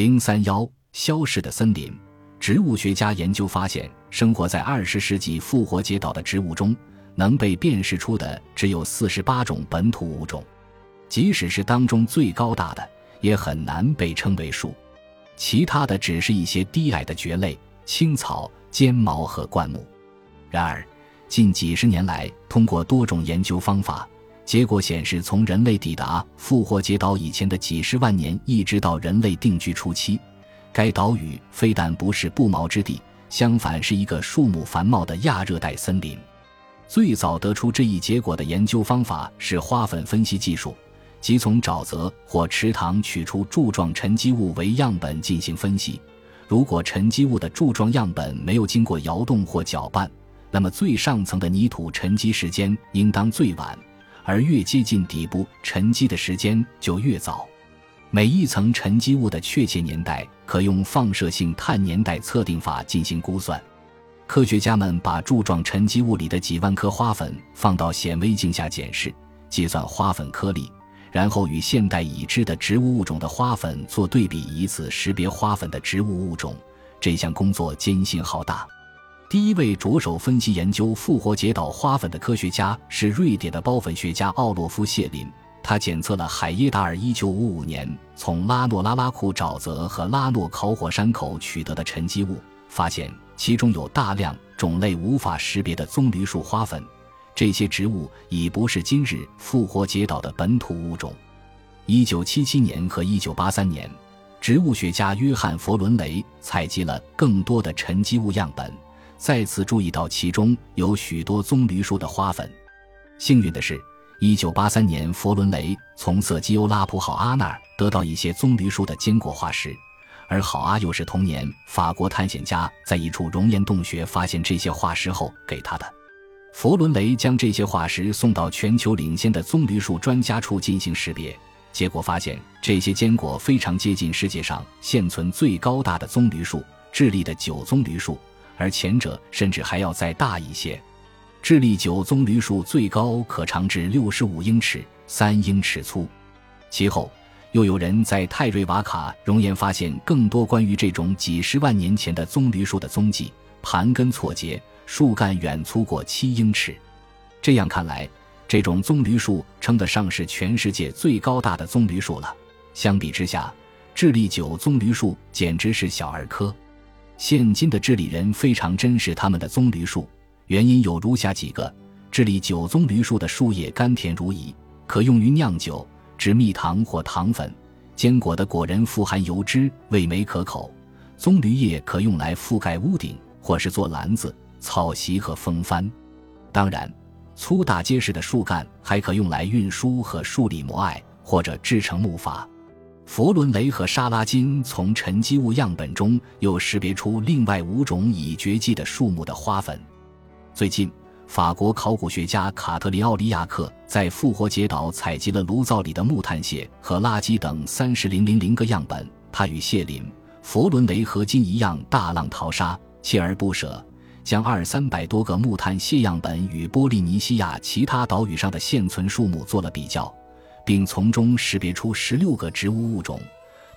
零三幺消逝的森林。植物学家研究发现，生活在二十世纪复活节岛的植物中，能被辨识出的只有四十八种本土物种。即使是当中最高大的，也很难被称为树。其他的只是一些低矮的蕨类、青草、尖毛和灌木。然而，近几十年来，通过多种研究方法，结果显示，从人类抵达复活节岛以前的几十万年，一直到人类定居初期。该岛屿非但不是不毛之地，相反是一个树木繁茂的亚热带森林。最早得出这一结果的研究方法是花粉分析技术，即从沼泽或池塘取出柱状沉积物为样本进行分析。如果沉积物的柱状样本没有经过摇动或搅拌，那么最上层的泥土沉积时间应当最晚，而越接近底部沉积的时间就越早。每一层沉积物的确切年代可用放射性碳年代测定法进行估算。科学家们把柱状沉积物里的几万颗花粉放到显微镜下检视，计算花粉颗粒，然后与现代已知的植物物种的花粉做对比，以此识别花粉的植物物种。这项工作艰辛浩大。第一位着手分析研究复活节岛花粉的科学家是瑞典的孢粉学家奥洛夫·谢林。他检测了海耶达尔1955年从拉诺拉拉库沼泽和拉诺烤火山口取得的沉积物，发现其中有大量种类无法识别的棕榈树花粉。这些植物已不是今日复活节岛的本土物种。1977年和1983年，植物学家约翰·佛伦雷采集了更多的沉积物样本，再次注意到其中有许多棕榈树的花粉。幸运的是。一九八三年，佛伦雷从色基欧拉普好阿那儿得到一些棕榈树的坚果化石，而好阿又是同年法国探险家在一处熔岩洞穴发现这些化石后给他的。佛伦雷将这些化石送到全球领先的棕榈树专家处进行识别，结果发现这些坚果非常接近世界上现存最高大的棕榈树——智利的九棕榈树，而前者甚至还要再大一些。智利九棕榈树最高可长至六十五英尺，三英尺粗。其后，又有人在泰瑞瓦卡熔岩发现更多关于这种几十万年前的棕榈树的踪迹：盘根错节，树干远粗过七英尺。这样看来，这种棕榈树称得上是全世界最高大的棕榈树了。相比之下，智利九棕榈树简直是小儿科。现今的智利人非常珍视他们的棕榈树。原因有如下几个：智利九棕榈树的树叶甘甜如饴，可用于酿酒、制蜜糖或糖粉；坚果的果仁富含油脂，味美可口；棕榈叶可用来覆盖屋顶，或是做篮子、草席和风帆。当然，粗大结实的树干还可用来运输和树立摩艾，或者制成木筏。佛伦雷和沙拉金从沉积物样本中又识别出另外五种已绝迹的树木的花粉。最近，法国考古学家卡特里·奥里亚克在复活节岛采集了炉灶里的木炭屑和垃圾等三十零零零个样本。他与谢林、佛伦雷合金一样大浪淘沙，锲而不舍，将二三百多个木炭屑样本与波利尼西亚其他岛屿上的现存树木做了比较，并从中识别出十六个植物物种，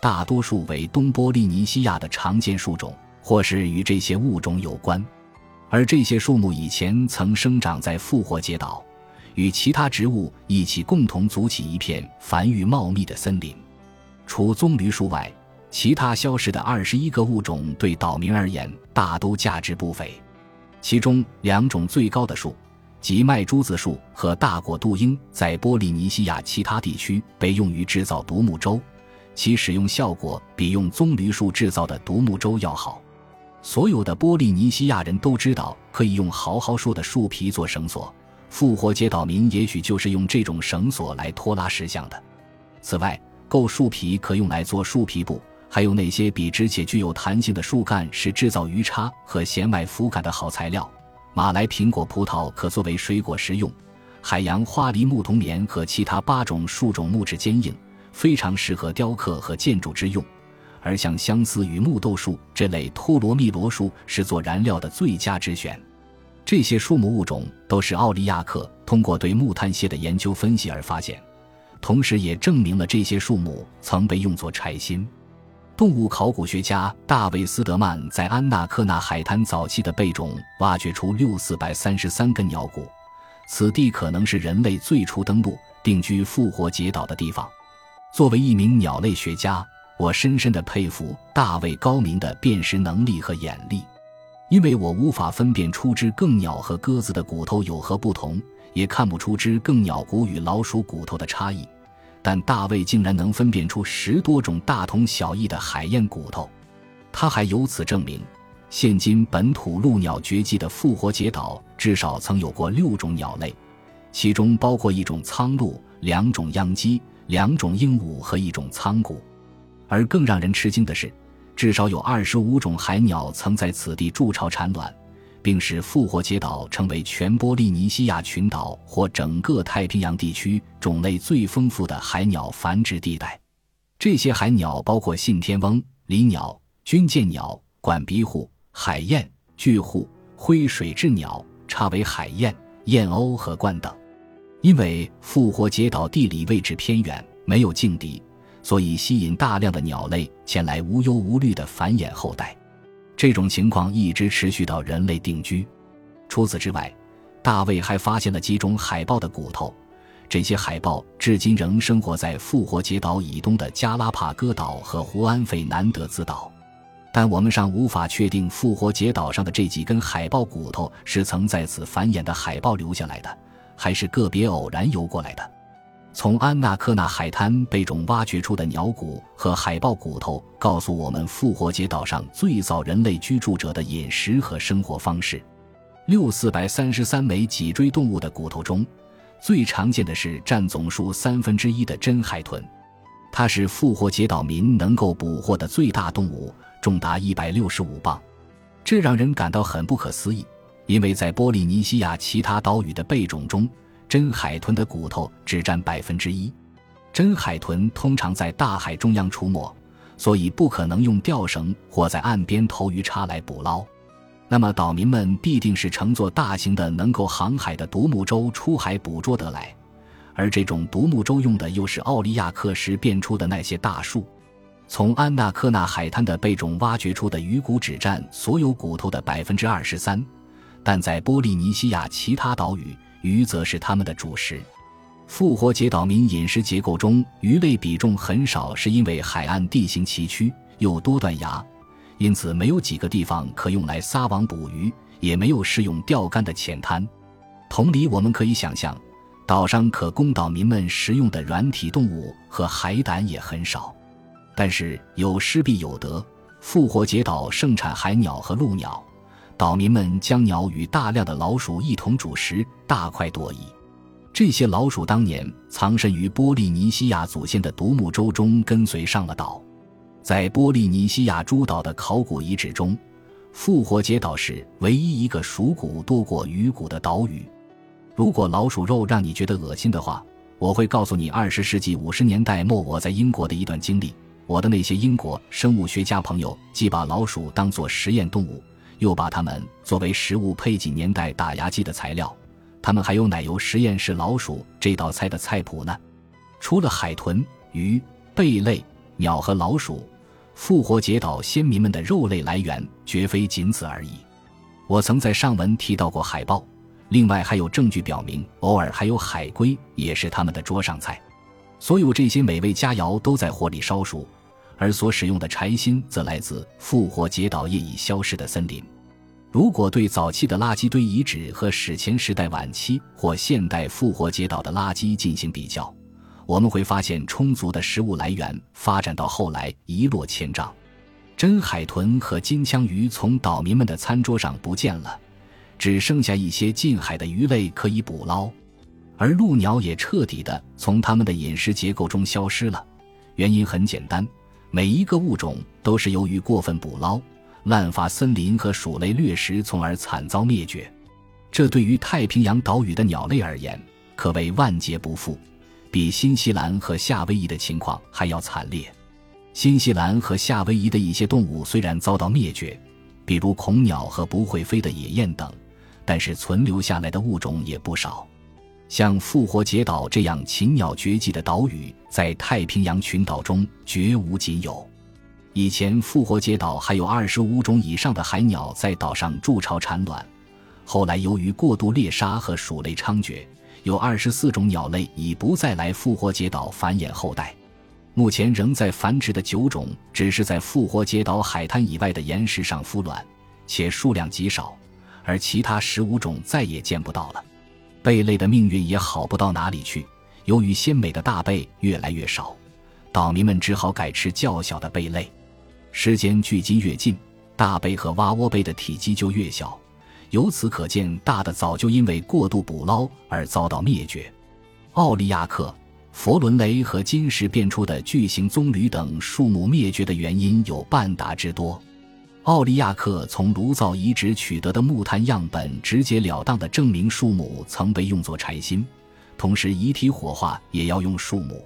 大多数为东波利尼西亚的常见树种，或是与这些物种有关。而这些树木以前曾生长在复活节岛，与其他植物一起共同组起一片繁育茂密的森林。除棕榈树外，其他消失的二十一个物种对岛民而言大都价值不菲。其中两种最高的树，即麦珠子树和大果杜英，在波利尼西亚其他地区被用于制造独木舟，其使用效果比用棕榈树制造的独木舟要好。所有的波利尼西亚人都知道可以用豪豪树的树皮做绳索，复活节岛民也许就是用这种绳索来拖拉石像的。此外，构树皮可用来做树皮布，还有那些笔直且具有弹性的树干是制造鱼叉和弦外浮杆的好材料。马来苹果、葡萄可作为水果食用。海洋花梨、牧童棉和其他八种树种木质坚硬，非常适合雕刻和建筑之用。而像相思与木豆树这类托罗密罗树是做燃料的最佳之选。这些树木物种都是奥利亚克通过对木炭屑的研究分析而发现，同时也证明了这些树木曾被用作柴薪。动物考古学家大卫·斯德曼在安纳克纳海滩早期的贝种挖掘出六四百三十三根鸟骨，此地可能是人类最初登陆、定居复活节岛的地方。作为一名鸟类学家，我深深地佩服大卫高明的辨识能力和眼力，因为我无法分辨出只更鸟和鸽子的骨头有何不同，也看不出只更鸟骨与老鼠骨头的差异。但大卫竟然能分辨出十多种大同小异的海燕骨头，他还由此证明，现今本土陆鸟绝迹的复活节岛至少曾有过六种鸟类，其中包括一种苍鹭、两种秧鸡、两种鹦鹉和一种苍鹬。而更让人吃惊的是，至少有二十五种海鸟曾在此地筑巢产卵。并使复活节岛成为全波利尼西亚群岛或整个太平洋地区种类最丰富的海鸟繁殖地带。这些海鸟包括信天翁、离鸟、军舰鸟、管鼻虎、海燕、巨户、灰水雉鸟、叉尾海燕、燕鸥和鹳等。因为复活节岛地理位置偏远，没有劲敌，所以吸引大量的鸟类前来无忧无虑地繁衍后代。这种情况一直持续到人类定居。除此之外，大卫还发现了几种海豹的骨头。这些海豹至今仍生活在复活节岛以东的加拉帕戈岛和胡安费南德兹岛，但我们尚无法确定复活节岛上的这几根海豹骨头是曾在此繁衍的海豹留下来的，还是个别偶然游过来的。从安纳科纳海滩被种挖掘出的鸟骨和海豹骨头，告诉我们复活节岛上最早人类居住者的饮食和生活方式。六四百三十三枚脊椎动物的骨头中，最常见的是占总数三分之一的真海豚，它是复活节岛民能够捕获的最大动物，重达一百六十五磅，这让人感到很不可思议，因为在波利尼西亚其他岛屿的贝种中。真海豚的骨头只占百分之一，真海豚通常在大海中央出没，所以不可能用钓绳或在岸边投鱼叉来捕捞。那么岛民们必定是乘坐大型的能够航海的独木舟出海捕捉得来，而这种独木舟用的又是奥利亚克时变出的那些大树。从安纳科纳海滩的贝种挖掘出的鱼骨只占所有骨头的百分之二十三，但在波利尼西亚其他岛屿。鱼则是他们的主食。复活节岛民饮食结构中鱼类比重很少，是因为海岸地形崎岖又多断崖，因此没有几个地方可用来撒网捕鱼，也没有适用钓竿的浅滩。同理，我们可以想象，岛上可供岛民们食用的软体动物和海胆也很少。但是有失必有得，复活节岛盛产海鸟和陆鸟。岛民们将鸟与大量的老鼠一同煮食，大快朵颐。这些老鼠当年藏身于波利尼西亚祖先的独木舟中，跟随上了岛。在波利尼西亚诸岛的考古遗址中，复活节岛是唯一一个鼠骨多过鱼骨的岛屿。如果老鼠肉让你觉得恶心的话，我会告诉你二十世纪五十年代末我在英国的一段经历。我的那些英国生物学家朋友既把老鼠当作实验动物。又把它们作为食物配给年代打牙祭的材料，他们还有奶油实验室老鼠这道菜的菜谱呢。除了海豚、鱼、贝类、鸟和老鼠，复活节岛先民们的肉类来源绝非仅此而已。我曾在上文提到过海豹，另外还有证据表明，偶尔还有海龟也是他们的桌上菜。所有这些美味佳肴都在火里烧熟。而所使用的柴薪则来自复活节岛业已消失的森林。如果对早期的垃圾堆遗址和史前时代晚期或现代复活节岛的垃圾进行比较，我们会发现充足的食物来源发展到后来一落千丈。真海豚和金枪鱼从岛民们的餐桌上不见了，只剩下一些近海的鱼类可以捕捞，而陆鸟也彻底的从他们的饮食结构中消失了。原因很简单。每一个物种都是由于过分捕捞、滥伐森林和鼠类掠食，从而惨遭灭绝。这对于太平洋岛屿的鸟类而言，可谓万劫不复，比新西兰和夏威夷的情况还要惨烈。新西兰和夏威夷的一些动物虽然遭到灭绝，比如恐鸟和不会飞的野雁等，但是存留下来的物种也不少。像复活节岛这样禽鸟绝迹的岛屿，在太平洋群岛中绝无仅有。以前复活节岛还有二十五种以上的海鸟在岛上筑巢产卵，后来由于过度猎杀和鼠类猖獗，有二十四种鸟类已不再来复活节岛繁衍后代。目前仍在繁殖的九种，只是在复活节岛海滩以外的岩石上孵卵，且数量极少，而其他十五种再也见不到了。贝类的命运也好不到哪里去，由于鲜美的大贝越来越少，岛民们只好改吃较小的贝类。时间距今越近，大贝和蛙窝贝的体积就越小，由此可见，大的早就因为过度捕捞而遭到灭绝。奥利亚克、佛伦雷和金石变出的巨型棕榈等树木灭绝的原因有半打之多。奥利亚克从炉灶遗址取得的木炭样本，直截了当地证明树木曾被用作柴薪，同时遗体火化也要用树木。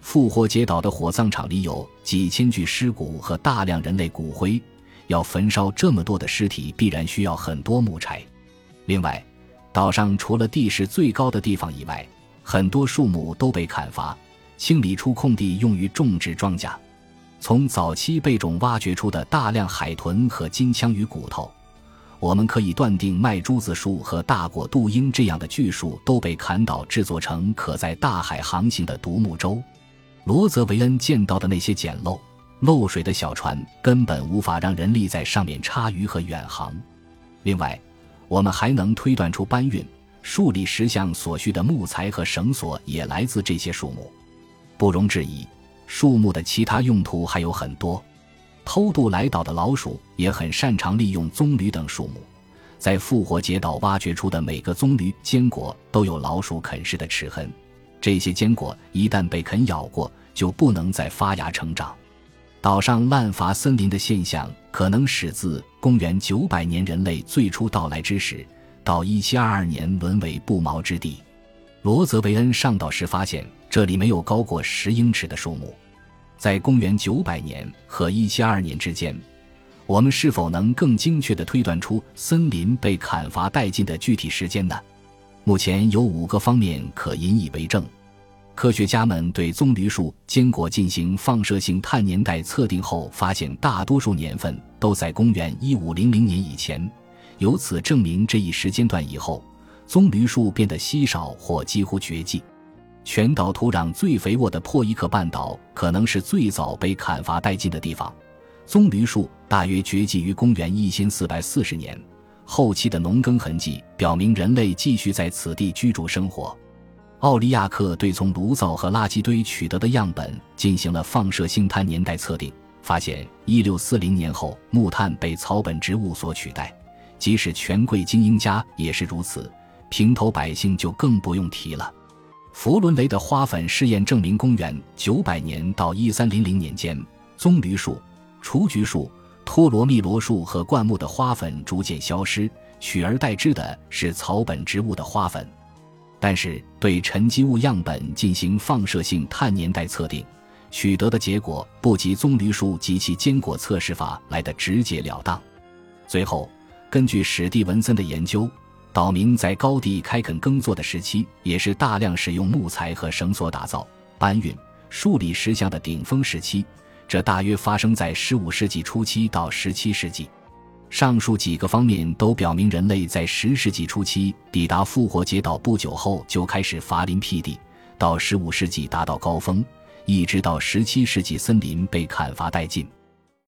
复活节岛的火葬场里有几千具尸骨和大量人类骨灰，要焚烧这么多的尸体，必然需要很多木柴。另外，岛上除了地势最高的地方以外，很多树木都被砍伐，清理出空地用于种植庄稼。从早期贝种挖掘出的大量海豚和金枪鱼骨头，我们可以断定麦珠子树和大果杜英这样的巨树都被砍倒，制作成可在大海航行的独木舟。罗泽维恩见到的那些简陋、漏水的小船，根本无法让人力在上面插鱼和远航。另外，我们还能推断出搬运、树立石像所需的木材和绳索也来自这些树木。不容置疑，树木的其他用途还有很多。偷渡来岛的老鼠也很擅长利用棕榈等树木，在复活节岛挖掘出的每个棕榈坚果都有老鼠啃食的齿痕。这些坚果一旦被啃咬过，就不能再发芽成长。岛上滥伐森林的现象，可能始自公元九百年人类最初到来之时，到一七二二年沦为不毛之地。罗泽维恩上岛时发现，这里没有高过十英尺的树木。在公元九百年和一七二年之间，我们是否能更精确地推断出森林被砍伐殆尽的具体时间呢？目前有五个方面可引以为证。科学家们对棕榈树坚果进行放射性碳年代测定后，发现大多数年份都在公元一五零零年以前，由此证明这一时间段以后，棕榈树变得稀少或几乎绝迹。全岛土壤最肥沃的珀伊克半岛可能是最早被砍伐殆尽的地方，棕榈树大约绝迹于公元一千四百四十年。后期的农耕痕迹表明人类继续在此地居住生活。奥利亚克对从炉灶和垃圾堆取得的样本进行了放射性碳年代测定，发现1640年后木炭被草本植物所取代，即使权贵精英家也是如此，平头百姓就更不用提了。佛伦雷的花粉试验证明，公元900年到1300年间，棕榈树、雏菊树、托罗密罗树和灌木的花粉逐渐消失，取而代之的是草本植物的花粉。但是，对沉积物样本进行放射性碳年代测定，取得的结果不及棕榈树及其坚果测试法来的直截了当。最后，根据史蒂文森的研究，岛民在高地开垦耕作的时期，也是大量使用木材和绳索打造、搬运、树立石像的顶峰时期，这大约发生在15世纪初期到17世纪。上述几个方面都表明，人类在十世纪初期抵达复活节岛不久后就开始伐林辟地，到十五世纪达到高峰，一直到十七世纪森林被砍伐殆尽。